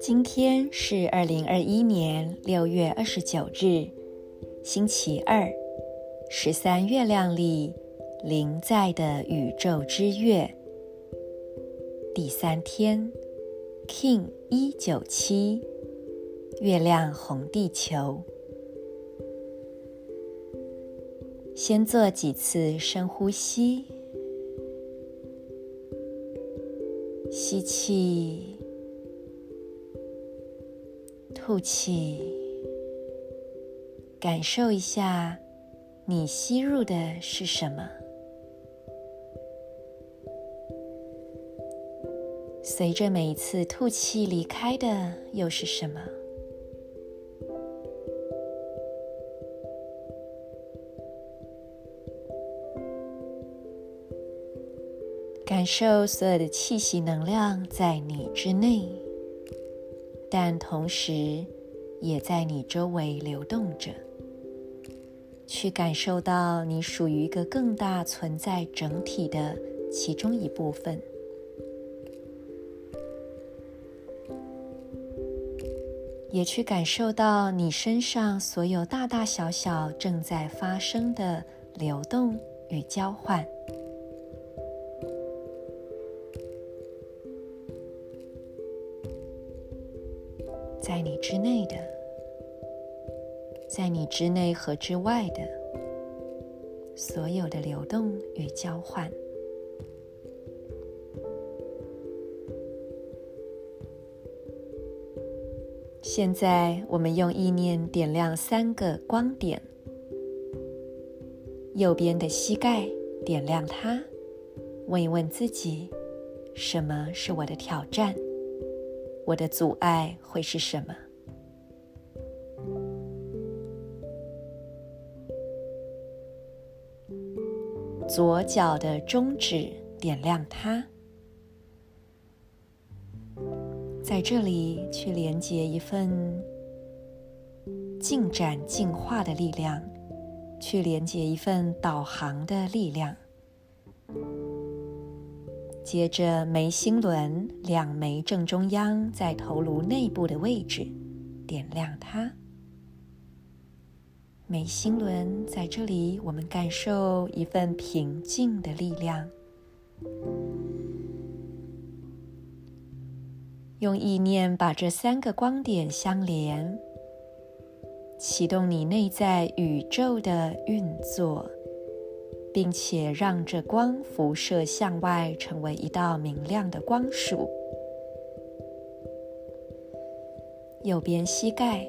今天是二零二一年六月二十九日，星期二，十三月亮历临在的宇宙之月第三天，King 一九七，月亮红地球。先做几次深呼吸，吸气。吐气，感受一下，你吸入的是什么？随着每一次吐气离开的又是什么？感受所有的气息能量在你之内。但同时，也在你周围流动着，去感受到你属于一个更大存在整体的其中一部分，也去感受到你身上所有大大小小正在发生的流动与交换。在你之内的，在你之内和之外的所有的流动与交换。现在，我们用意念点亮三个光点：右边的膝盖，点亮它，问一问自己：什么是我的挑战？我的阻碍会是什么？左脚的中指，点亮它，在这里去连接一份进展、进化的力量，去连接一份导航的力量。接着，眉心轮两眉正中央，在头颅内部的位置，点亮它。眉心轮在这里，我们感受一份平静的力量。用意念把这三个光点相连，启动你内在宇宙的运作。并且让这光辐射向外，成为一道明亮的光束。右边膝盖、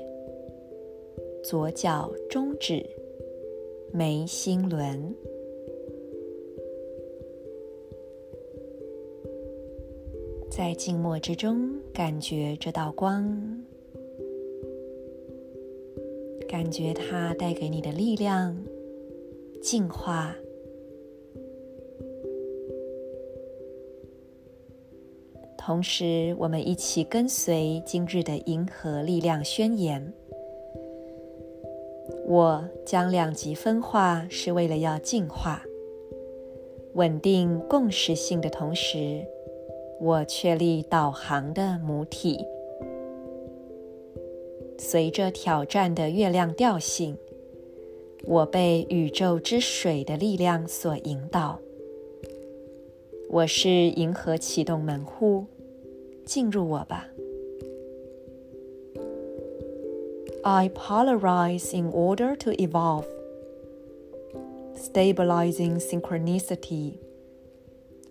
左脚中指、眉心轮，在静默之中，感觉这道光，感觉它带给你的力量、净化。同时，我们一起跟随今日的银河力量宣言。我将两极分化，是为了要进化、稳定共识性的同时，我确立导航的母体。随着挑战的月亮调性，我被宇宙之水的力量所引导。我是银河启动门户。进入我吧。I polarize in order to evolve, stabilizing synchronicity.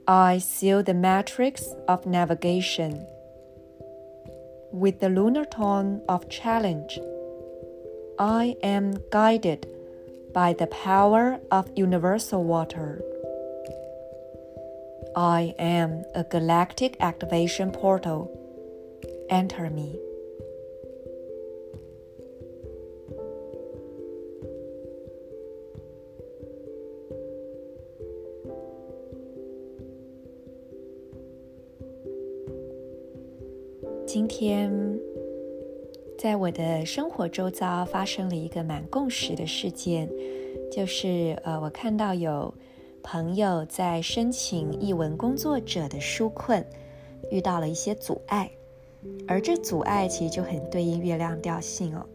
I seal the matrix of navigation with the lunar tone of challenge. I am guided by the power of universal water. I am a galactic activation portal. Enter me. 今天，在我的生活周遭发生了一个蛮共识的事件，就是呃，我看到有。朋友在申请译文工作者的纾困，遇到了一些阻碍，而这阻碍其实就很对应月亮调性哦。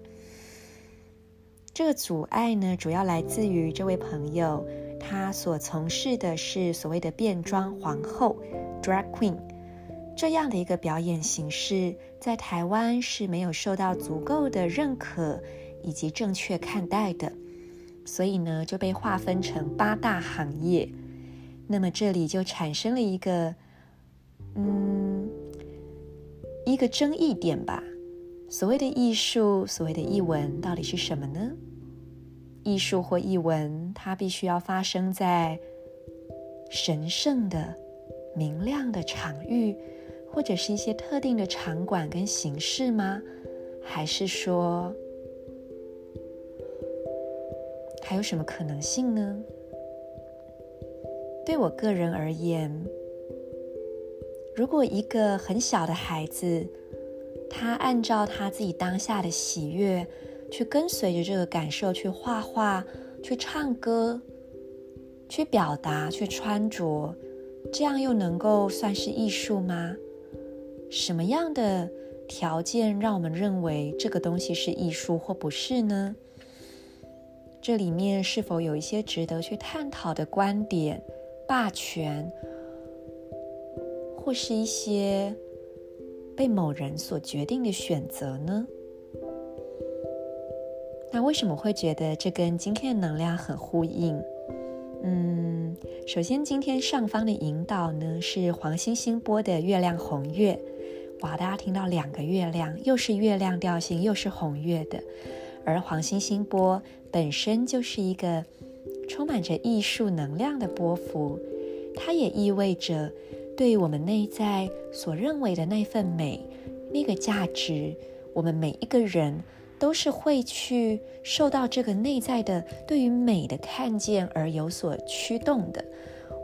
这个阻碍呢，主要来自于这位朋友，他所从事的是所谓的变装皇后 （drag queen） 这样的一个表演形式，在台湾是没有受到足够的认可以及正确看待的。所以呢，就被划分成八大行业。那么这里就产生了一个，嗯，一个争议点吧。所谓的艺术，所谓的艺文，到底是什么呢？艺术或艺文，它必须要发生在神圣的、明亮的场域，或者是一些特定的场馆跟形式吗？还是说，还有什么可能性呢？对我个人而言，如果一个很小的孩子，他按照他自己当下的喜悦，去跟随着这个感受去画画、去唱歌、去表达、去穿着，这样又能够算是艺术吗？什么样的条件让我们认为这个东西是艺术或不是呢？这里面是否有一些值得去探讨的观点、霸权，或是一些被某人所决定的选择呢？那为什么会觉得这跟今天的能量很呼应？嗯，首先今天上方的引导呢是黄星星拨的月亮红月，哇，大家听到两个月亮，又是月亮调性，又是红月的。而黄星星波本身就是一个充满着艺术能量的波幅，它也意味着对于我们内在所认为的那份美、那个价值，我们每一个人都是会去受到这个内在的对于美的看见而有所驱动的。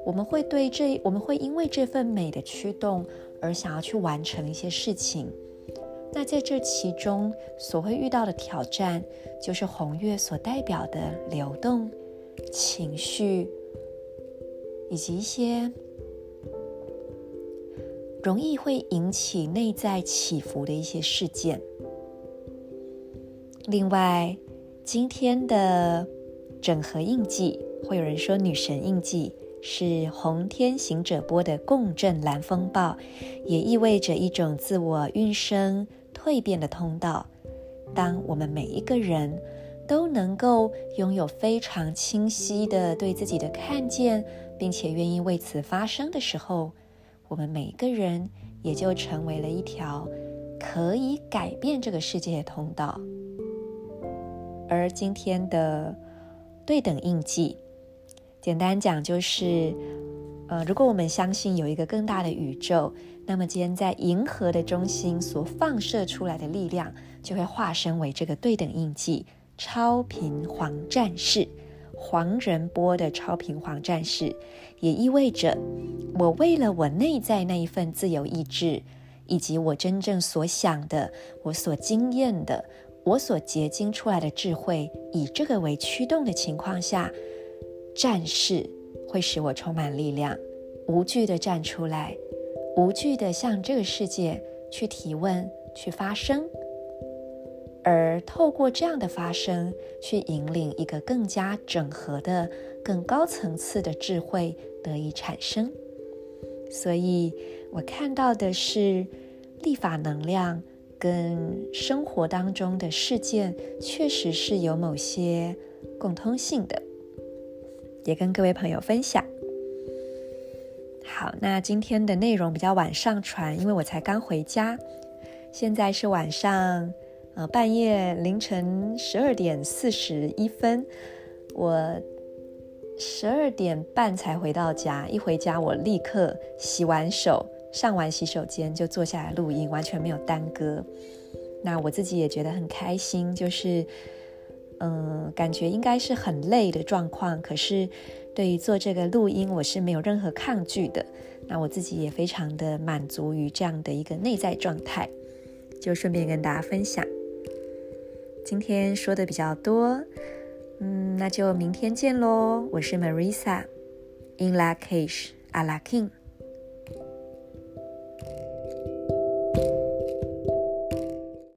我们会对这，我们会因为这份美的驱动而想要去完成一些事情。那在这其中所会遇到的挑战，就是红月所代表的流动、情绪，以及一些容易会引起内在起伏的一些事件。另外，今天的整合印记，会有人说女神印记是红天行者波的共振蓝风暴，也意味着一种自我运生。蜕变的通道。当我们每一个人都能够拥有非常清晰的对自己的看见，并且愿意为此发声的时候，我们每一个人也就成为了一条可以改变这个世界的通道。而今天的对等印记，简单讲就是，呃，如果我们相信有一个更大的宇宙。那么，今天在银河的中心所放射出来的力量，就会化身为这个对等印记——超频黄战士，黄仁波的超频黄战士，也意味着我为了我内在那一份自由意志，以及我真正所想的、我所经验的、我所结晶出来的智慧，以这个为驱动的情况下，战士会使我充满力量，无惧地站出来。无惧地向这个世界去提问、去发声，而透过这样的发声，去引领一个更加整合的、更高层次的智慧得以产生。所以，我看到的是立法能量跟生活当中的事件，确实是有某些共通性的，也跟各位朋友分享。好，那今天的内容比较晚上传，因为我才刚回家，现在是晚上，呃，半夜凌晨十二点四十一分，我十二点半才回到家，一回家我立刻洗完手，上完洗手间就坐下来录音，完全没有耽搁。那我自己也觉得很开心，就是，嗯、感觉应该是很累的状况，可是。对于做这个录音，我是没有任何抗拒的。那我自己也非常的满足于这样的一个内在状态，就顺便跟大家分享。今天说的比较多，嗯，那就明天见喽。我是 Marisa，In Lak'ech, Alakim。